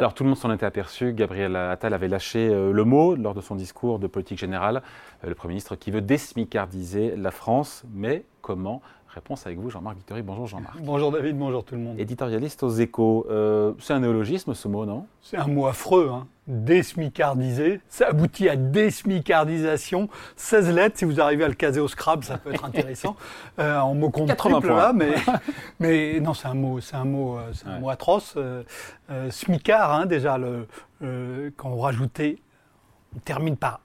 Alors tout le monde s'en était aperçu. Gabriel Attal avait lâché euh, le mot lors de son discours de politique générale. Euh, le Premier ministre qui veut désmicardiser la France. Mais comment Réponse avec vous, Jean-Marc Victory. Bonjour Jean-Marc. Bonjour David, bonjour tout le monde. Éditorialiste aux échos. Euh, c'est un néologisme ce mot, non? C'est un mot affreux. Hein. Désmicardiser. Ça aboutit à désmicardisation. 16 lettres, si vous arrivez à le caser au Scrabble, ça peut être intéressant. Euh, en mot compte triple, là, mais, mais non, c'est un mot, c'est un mot, euh, c'est un mot atroce. Euh, smicard, hein, déjà, le, quand on rajoutait, on termine par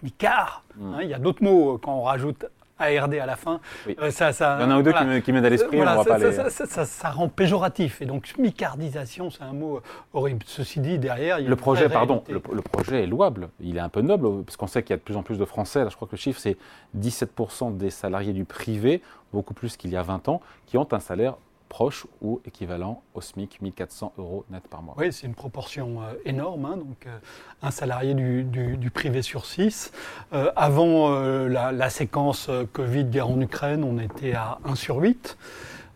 smicard. Hmm. Hein, il y a d'autres mots quand on rajoute ARD à la fin. Euh, ça, ça, Il y en a un deux qui, qui à l'esprit, on va ça, pas ça, ça, rend péjoratif. Et donc, smicardisation, c'est un mot horrible. Ceci dit, derrière, il y a Le projet, pardon, le, projet est louable. Il est un peu noble, parce qu'on sait qu'il y a de plus en plus de Français. Là, je crois que le chiffre, c'est 17% des salariés du privé, beaucoup plus qu'il y a 20 ans, qui ont un salaire proche ou équivalent au SMIC, 1400 euros net par mois. Oui, c'est une proportion euh, énorme. Hein, donc, euh, un salarié du, privé sur six. Euh, avant la, la, séquence Covid, guerre en Ukraine, on était à 1 sur 8.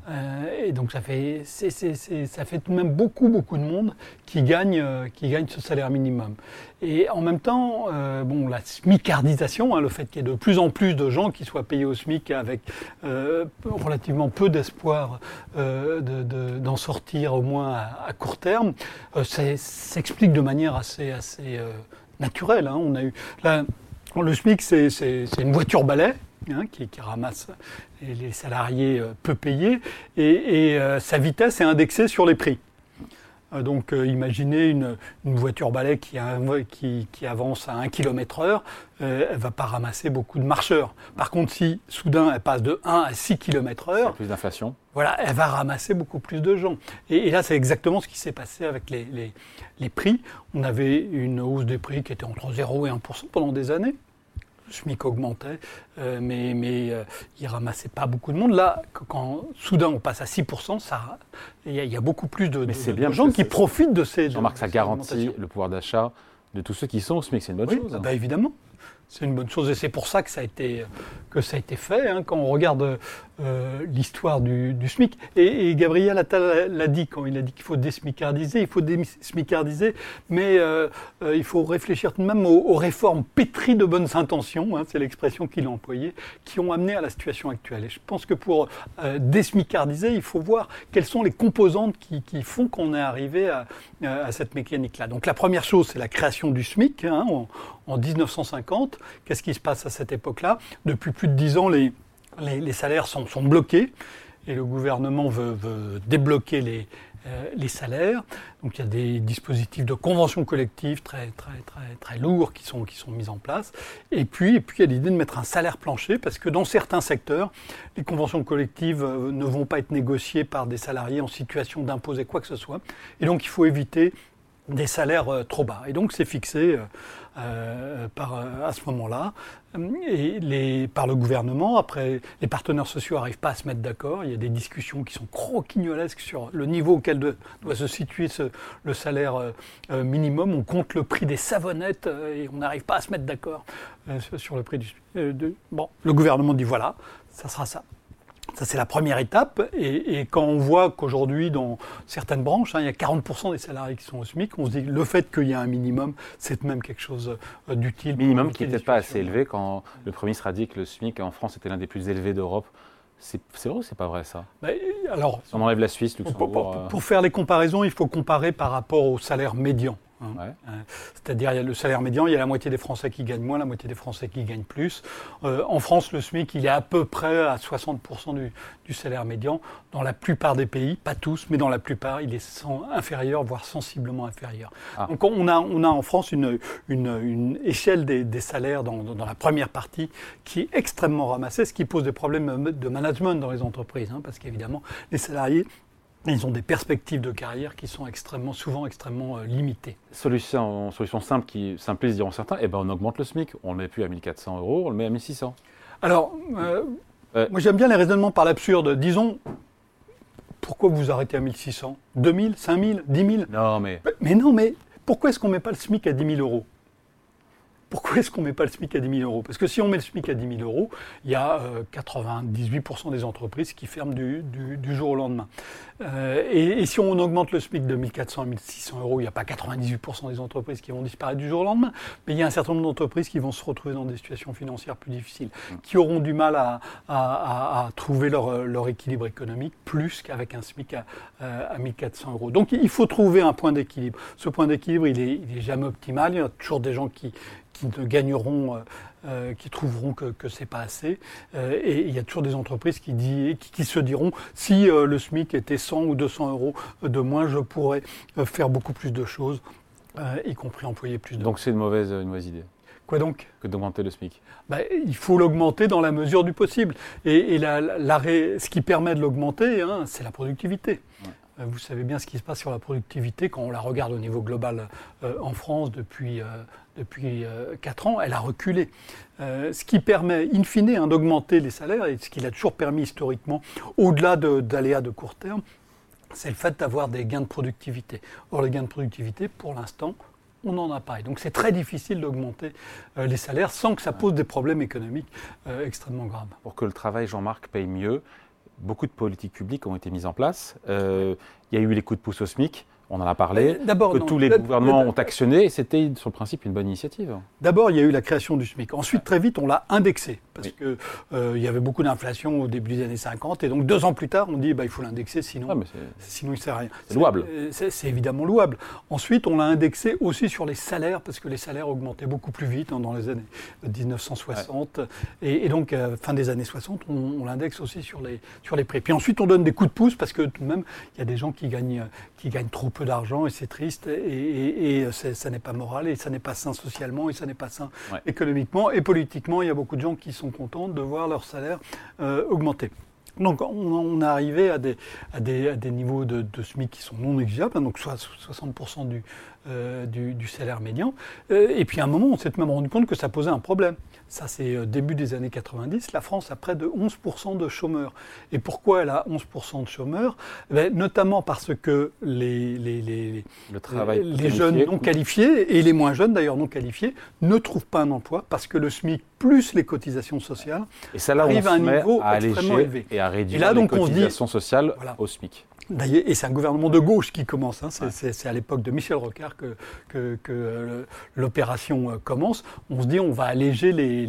Euh, et donc ça fait, ça fait tout de même beaucoup, beaucoup de monde qui gagne, euh, qui gagne ce salaire minimum. Et en même temps, euh, bon, la smicardisation, hein, le fait qu'il y ait de plus en plus de gens qui soient payés au SMIC avec relativement peu d'espoir d'en sortir au moins à, court terme, s'explique de manière assez, assez naturelle. Hein. On a eu, le SMIC, c'est une voiture balai Hein, qui, ramasse les, salariés euh, peu payés, et, euh, sa vitesse est indexée sur les prix. Euh, donc imaginez une, voiture balai qui, qui, avance à 1 km heure, elle ne va pas ramasser beaucoup de marcheurs. Par contre, si soudain elle passe de 1 à 6 km heure, plus d'inflation. Voilà, elle va ramasser beaucoup plus de gens. Et, là, c'est exactement ce qui s'est passé avec les, les, prix. On avait une hausse des prix qui était entre 0 et 1% pendant des années le SMIC augmentait, euh, mais, mais euh, il ramassait pas beaucoup de monde. Là, quand, soudain on passe à 6%, il y, a beaucoup plus de, gens qui profitent de ces. Jean-Marc, ça garantit le pouvoir d'achat de tous ceux qui sont au SMIC, c'est une bonne chose. Bah, évidemment. C'est une bonne chose et c'est pour ça que ça a été, que ça a été fait. Hein, quand on regarde euh, l'histoire du, SMIC. Et, Gabriel Attal l'a dit quand il a dit qu'il faut désmicardiser, il faut désmicardiser, mais euh, euh, il faut réfléchir tout de même aux, réformes pétries de bonnes intentions, hein, c'est l'expression qu'il a employée, qui ont amené à la situation actuelle. Et je pense que pour désmicardiser, il faut voir quelles sont les composantes qui, font qu'on est arrivé à, cette mécanique-là. Donc la première chose, c'est la création du SMIC hein, en 1950. Qu'est-ce qui se passe à cette époque-là? Depuis plus de dix ans, les salaires sont, bloqués et le gouvernement veut, débloquer les, euh, les, salaires. Donc il y a des dispositifs de convention collective très, très, très, lourds qui sont, qui mis en place. Et puis, et puis il y a l'idée de mettre un salaire plancher parce que dans certains secteurs, les conventions collectives euh, ne vont pas être négociées par des salariés en situation d'imposer quoi que ce soit. Et donc il faut éviter des salaires euh, trop bas. Et donc c'est fixé euh, par, à ce moment-là, et par le gouvernement. Après, les partenaires sociaux n'arrivent pas à se mettre d'accord. Il y a des discussions qui sont croquignolesques sur le niveau auquel doit se situer le salaire euh, minimum. On compte le prix des savonnettes euh, et on n'arrive pas à se mettre d'accord sur le prix du... De, bon, le gouvernement dit voilà, ça sera ça. Ça, c'est la première étape. Et, quand on voit qu'aujourd'hui, dans certaines branches, hein, il y a 40% des salariés qui sont au SMIC, on se dit que le fait qu'il y ait un minimum, c'est même quelque chose euh, d'utile. Minimum qui n'était pas assez élevé quand le Premier ministre a dit que le SMIC en France était l'un des plus élevés d'Europe. C'est vrai ou c'est pas vrai ça? Bah, alors, On enlève la Suisse, Luxembourg. Pour, pour, pour, faire les comparaisons, il faut comparer par rapport au salaire médian. Hein. Euh, c'est-à-dire, il y a le salaire médian, il y a la moitié des Français qui gagnent moins, la moitié des Français qui gagnent plus. Euh, en France, le SMIC, il est à peu près à 60% du, salaire médian. Dans la plupart des pays, pas tous, mais dans la plupart, il est inférieur, voire sensiblement inférieur. Ah. Donc, on a, on a en France une, une, échelle des, salaires dans, dans, la première partie qui est extrêmement ramassée, ce qui pose des problèmes de management dans les entreprises, hein, parce qu'évidemment, les salariés ils ont des perspectives de carrière qui sont extrêmement, souvent extrêmement euh, limitées. Solution, solution simple qui simplise diront certains, eh ben on augmente le SMIC, on ne le met plus à 1400 euros, on le met à 1600. Alors, euh, moi j'aime bien les raisonnements par l'absurde. Disons, pourquoi vous arrêtez à 1600 2000, 5000, 10 000 Non mais... Mais non, mais pourquoi est-ce qu'on ne met pas le SMIC à 10 000 euros? Pourquoi est-ce qu'on ne met pas le SMIC à 10 000 euros? Parce que si on met le SMIC à 10 000 euros, il y a 98% des entreprises qui ferment du, jour au lendemain. et, si on augmente le SMIC de 1400 à 1600 euros, il n'y a pas 98% des entreprises qui vont disparaître du jour au lendemain, mais il y a un certain nombre d'entreprises qui vont se retrouver dans des situations financières plus difficiles, qui auront du mal à, trouver leur, équilibre économique plus qu'avec un SMIC à, à 1400 euros. Donc il faut trouver un point d'équilibre. Ce point d'équilibre, il n'est est jamais optimal. Il y a toujours des gens qui, qui ne gagneront, euh, euh, qui trouveront que, que ce n'est pas assez. Euh, et il y a toujours des entreprises qui, dit, qui, se diront, si le SMIC était 100 ou 200 euros de moins, je pourrais faire beaucoup plus de choses, y compris employer plus de Donc c'est une mauvaise, une mauvaise idée Quoi donc? Que d'augmenter le SMIC ben, Il faut l'augmenter dans la mesure du possible. Et, la, ce qui permet de l'augmenter, hein, c'est la productivité. Vous savez bien ce qui se passe sur la productivité quand on la regarde au niveau global en France depuis, depuis 4 euh, ans, elle a reculé. Euh, ce qui permet, in fine, hein, d'augmenter les salaires, et ce qui l'a toujours permis historiquement, au-delà d'aléas de, court terme, c'est le fait d'avoir des gains de productivité. Or, les gains de productivité, pour l'instant, on n'en a pas. Et donc c'est très difficile d'augmenter euh, les salaires sans que ça pose des problèmes économiques extrêmement graves. Pour que le travail, Jean-Marc, paye mieux, beaucoup de politiques publiques ont été mises en place. il y a eu les coups de pouce au SMIC. On en a parlé, que tous les gouvernements ont actionné, et c'était sur le principe une bonne initiative. D'abord, il y a eu la création du SMIC. Ensuite, très vite, on l'a indexé, parce qu'il euh, y avait beaucoup d'inflation au début des années 50, et donc deux ans plus tard, on dit bah, il faut l'indexer, sinon, ah, sinon il ne sert à rien. C'est louable. C'est évidemment louable. Ensuite, on l'a indexé aussi sur les salaires, parce que les salaires augmentaient beaucoup plus vite hein, dans les années 1960, et, donc, euh, fin des années 60, on, l'indexe aussi sur les, sur les prix. Puis ensuite, on donne des coups de pouce, parce que tout de même, il y a des gens qui gagnent, qui gagnent trop peu d'argent et c'est triste et, et, ça n'est pas moral et ça n'est pas sain socialement et ça n'est pas sain économiquement et politiquement. Il y a beaucoup de gens qui sont contents de voir leur salaire euh, augmenter. Donc on, est arrivé à des, à des, à des niveaux de, de, SMIC qui sont non négligeables, hein, donc soit 60% du, euh, du, salaire médian. Euh, et puis à un moment, on s'est même rendu compte que ça posait un problème. Ça, c'est euh, début des années 90. La France a près de 11% de chômeurs. Et pourquoi elle a 11% de chômeurs? Eh Notamment parce que les, les, les, les jeunes non qualifiés, et les moins jeunes d'ailleurs non qualifiés, ne trouvent pas un emploi parce que le SMIC plus les cotisation sociales et ça, là, arrive à un niveau extrêmement élevé. Et à réduire là, donc, les cotisations sociales au SMIC. Et c'est un gouvernement de gauche qui commence. Hein. C'est à l'époque de Michel Rocard que, que, euh, l'opération euh, commence. On se dit on va alléger les,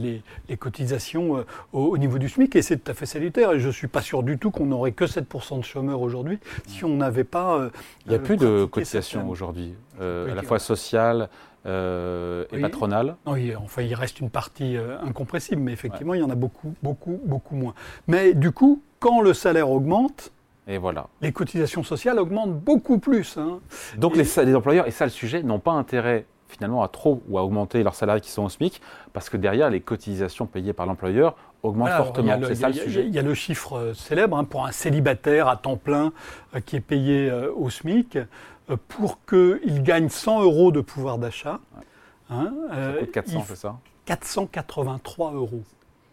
les, cotisations euh, au, niveau du SMIC et c'est tout à fait salutaire. Et je ne suis pas sûr du tout qu'on n'aurait que 7% de chômeurs aujourd'hui si on n'avait pas. Il n'y a plus de cotisations aujourd'hui, à la fois sociales. et patronales. Oui, enfin, il reste une partie incompressible, mais effectivement, il y en a beaucoup, beaucoup, beaucoup moins. Mais du coup, quand le salaire augmente, et voilà. Les cotisations sociales augmentent beaucoup plus. Hein. Donc les, les, employeurs, et ça le sujet, n'ont pas intérêt finalement à trop ou à augmenter leurs salariés qui sont au SMIC, parce que derrière, les cotisations payées par l'employeur augmentent fortement. C'est ça le sujet. Il y a le chiffre euh, célèbre hein, pour un célibataire à temps plein euh, qui est payé euh, au SMIC, pour qu'il gagne 100 euros de pouvoir d'achat. Hein, ça coûte 400, c'est ça? 483 euros.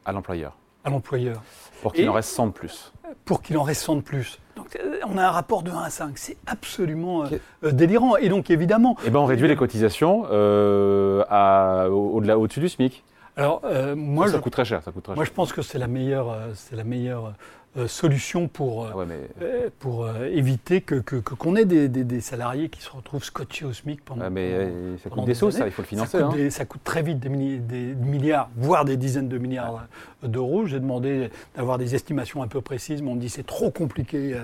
À l'employeur. À l'employeur. Pour qu'il en reste 100 de plus. Pour qu'il en reste 100 de plus. Donc, euh, on a un rapport de 1 à 5. C'est absolument euh, euh, délirant. Et donc, évidemment. Eh ben, on réduit les cotisations au-delà, au-dessus du SMIC. Alors, moi, ça, coûte très cher. Ça coûte très moi, je pense que c'est la meilleure, c'est la meilleure euh, solution pour, ah euh, pour euh, éviter que, qu'on ait des, des, salariés qui se retrouvent scotchés au SMIC pendant. mais ça coûte des sous, ça, il faut le financer. Ça coûte, hein. ça coûte très vite des, des, milliards, voire des dizaines de milliards d'euros. J'ai demandé d'avoir des estimations un peu précises, mais on me dit c'est trop compliqué.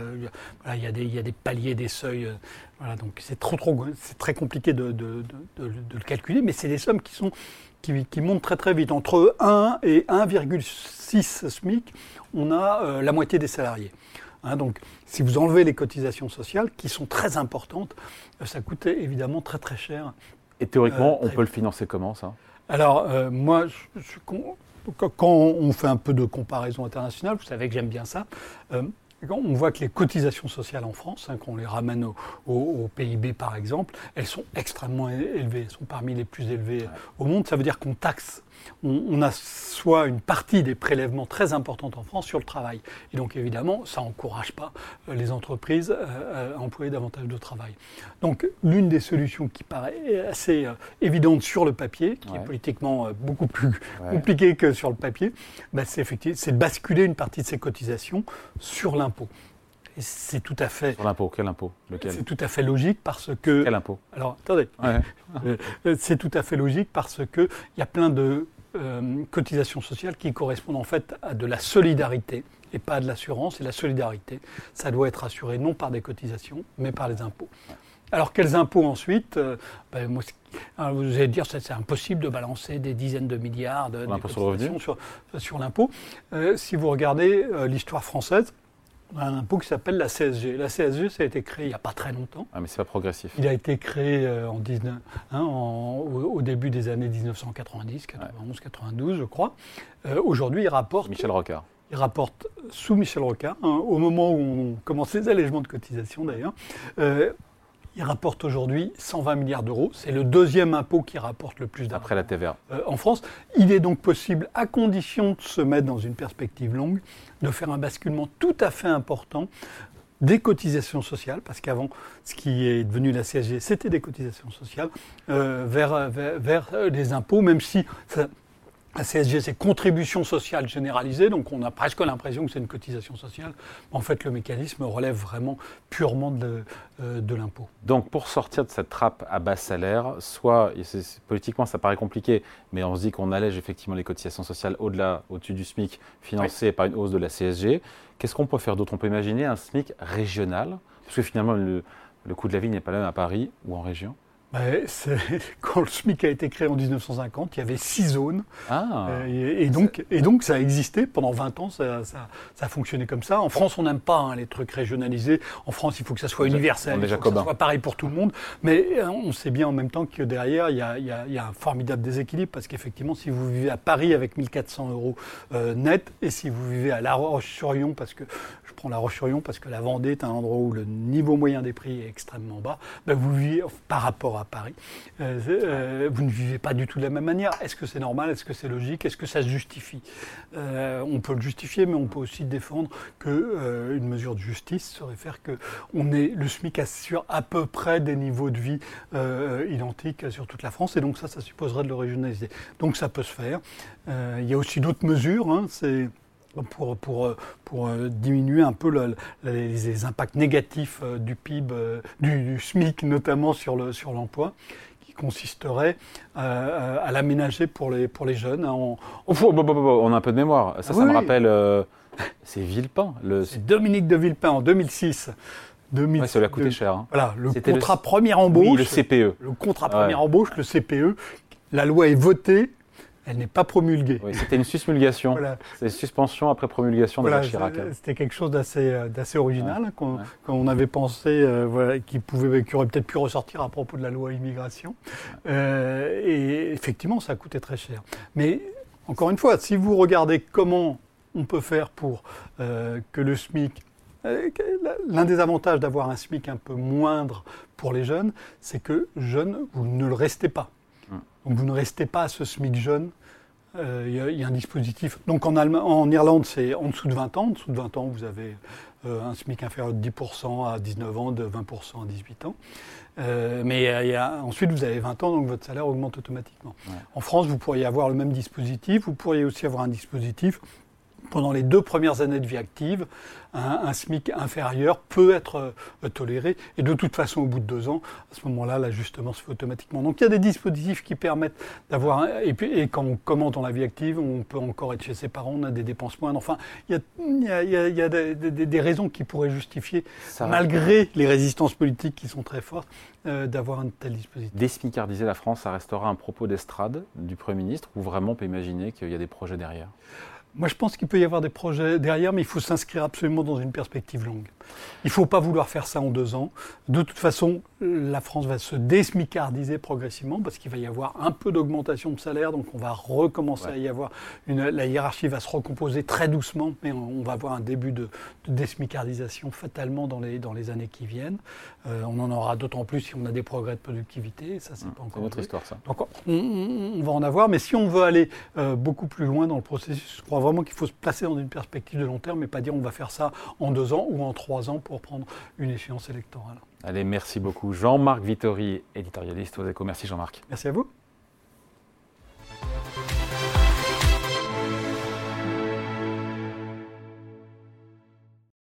Voilà, il, y a des, il y a des paliers, des seuils. Voilà, donc c'est trop, trop, c'est très compliqué de, de, de, de, le calculer, mais c'est des sommes qui sont qui, qui montent très très vite. Entre 1 et 1,6 SMIC, on a euh, la moitié des salariés. Hein, donc, si vous enlevez les cotisations sociales, qui sont très importantes, euh, ça coûte évidemment très très cher. Et théoriquement, euh, on peut le financer comment ça? Alors, moi, quand on fait un peu de comparaison internationale, vous savez que j'aime bien ça, on voit que les cotisations sociales en France, hein, quand on les ramène au, PIB par exemple, elles sont extrêmement élevées, elles sont parmi les plus élevées au monde. Ça veut dire qu'on taxe on, a soit une partie des prélèvements très importantes en France sur le travail. Et donc évidemment, ça n'encourage pas euh, les entreprises euh, à employer davantage de travail. Donc l'une des solutions qui paraît assez euh, évidente sur le papier, qui est politiquement beaucoup plus compliquée que sur le papier, bah, c'est de basculer une partie de ces cotisations sur l'impôt. C'est tout à fait. Sur l'impôt, quel impôt? Lequel? C'est tout à fait logique parce que. Quel impôt? Alors, attendez. c'est tout à fait logique parce qu'il y a plein de euh, cotisations sociales qui correspondent en fait à de la solidarité et pas à de l'assurance. Et la solidarité, ça doit être assuré non par des cotisations, mais par les impôts. Alors quels impôts ensuite? Euh, ben, moi, Vous allez dire que c'est impossible de balancer des dizaines de milliards de, sur, sur l'impôt. Euh, si vous regardez l'histoire française, un impôt qui s'appelle la CSG. La CSG, ça a été créé il n'y a pas très longtemps. Ah, mais c'est pas progressif. Il a été créé euh, en 19, hein, au, début des années 1990, 91, 92, je crois. Euh, aujourd'hui, il rapporte. Michel Rocard. Il rapporte sous Michel Rocard, hein, au moment où on commence les allègements de cotisation d'ailleurs. Euh, il rapporte aujourd'hui 120 milliards d'euros. C'est le deuxième impôt qui rapporte le plus d'argent. Après la TVA. Euh, en France. Il est donc possible, à condition de se mettre dans une perspective longue, de faire un basculement tout à fait important des cotisations sociales, parce qu'avant, ce qui est devenu la CSG, c'était des cotisations sociales, euh, vers, vers, vers, les impôts, même si ça, la CSG, c'est contribution sociale généralisée, donc on a presque l'impression que c'est une cotisation sociale. En fait, le mécanisme relève vraiment purement de, euh, de l'impôt. Donc, pour sortir de cette trappe à bas salaire, soit, politiquement ça paraît compliqué, mais on se dit qu'on allège effectivement les cotisations sociales au-delà, au-dessus du SMIC, financées par une hausse de la CSG. Qu'est-ce qu'on peut faire d'autre? On peut imaginer un SMIC régional, parce que finalement, le, le coût de la vie n'est pas le même à Paris ou en région. Ben, quand le SMIC a été créé en 1950, il y avait six zones. Ah. Euh, et, donc, et donc, ça a existé pendant 20 ans, ça, ça, ça a fonctionné comme ça. En France, on n'aime pas hein, les trucs régionalisés. En France, il faut que ça soit universel, il faut que ça soit pareil pour tout le monde. Mais euh, on sait bien en même temps que derrière, il y a, il y a, il y a un formidable déséquilibre parce qu'effectivement, si vous vivez à Paris avec 1400 euros euh, net et si vous vivez à La Roche-sur-Yon, parce que je prends La Roche-sur-Yon parce que la Vendée est un endroit où le niveau moyen des prix est extrêmement bas, ben vous vivez par rapport à à Paris. Euh, euh, vous ne vivez pas du tout de la même manière. Est-ce que c'est normal? Est-ce que c'est logique? Est-ce que ça se justifie? Euh, On peut le justifier, mais on peut aussi défendre que une mesure de justice serait faire que on est le SMIC assure à peu près des niveaux de vie identiques sur toute la France, et donc ça, ça supposerait de le régionaliser. Donc ça peut se faire. il y a aussi d'autres mesures. Hein, pour, pour, pour euh, diminuer un peu les, impacts négatifs euh, du PIB, euh, du, SMIC notamment sur l'emploi, sur qui consisterait à l'aménager pour les, pour les jeunes. Hein, on... on a un peu de mémoire. Ça, ça me rappelle. c'est Villepin. C'est Dominique de Villepin en 2006. 2006 ça lui a coûté cher. Hein. Voilà, le contrat le... première embauche. le CPE. Le contrat première embauche, le CPE. La loi est votée elle n'est pas promulguée. c'était une susmulgation. C'est une suspension après promulgation de la Chirac. C'était quelque chose d'assez euh, original qu'on avait pensé euh, qui, pouvait, qui aurait peut-être pu ressortir à propos de la loi immigration. Euh, et effectivement, ça a coûté très cher. Mais encore une fois, si vous regardez comment on peut faire pour que le SMIC L'un des avantages d'avoir un SMIC un peu moindre pour les jeunes, c'est que jeunes, vous ne le restez pas. Donc vous ne restez pas à ce SMIC jeune euh, il y, a un dispositif. Donc en, en Irlande, c'est en dessous de 20 ans. En dessous de 20 ans, vous avez euh, un SMIC inférieur de 10% à 19 ans, de 20% à 18 ans. Euh, mais ensuite, vous avez 20 ans, donc votre salaire augmente automatiquement. En France, vous pourriez avoir le même dispositif. Vous pourriez aussi avoir un dispositif pendant les deux premières années de vie active, un, SMIC inférieur peut être euh, toléré. Et de toute façon, au bout de deux ans, à ce moment-là, l'ajustement se fait automatiquement. Donc il y a des dispositifs qui permettent d'avoir. Et, puis, et quand on commente dans la vie active, on peut encore être chez ses parents, on a des dépenses moindres. Enfin, il y a, il y a, des, raisons qui pourraient justifier, malgré les résistances politiques qui sont très fortes, euh, d'avoir un tel dispositif. Désmicardiser la France, ça restera un propos d'estrade du Premier ministre ou vraiment on peut imaginer qu'il y a des projets derrière? Moi, je pense qu'il peut y avoir des projets derrière, mais il faut s'inscrire absolument dans une perspective longue. Il ne faut pas vouloir faire ça en deux ans. De toute façon, la France va se désmicardiser progressivement parce qu'il va y avoir un peu d'augmentation de salaire, donc on va recommencer à y avoir une, la hiérarchie va se recomposer très doucement, mais on, va avoir un début de, de, désmicardisation fatalement dans les, dans les années qui viennent. Euh, on en aura d'autant plus si on a des progrès de productivité, ça c'est mmh, pas encore. notre histoire ça. Donc on, va en avoir, mais si on veut aller euh, beaucoup plus loin dans le processus, je crois vraiment qu'il faut se placer dans une perspective de long terme, mais pas dire on va faire ça en deux ans ou en trois ans pour prendre une échéance électorale. Allez, merci beaucoup. Jean-Marc Vittori, éditorialiste aux échos. Merci Jean-Marc. Merci à vous.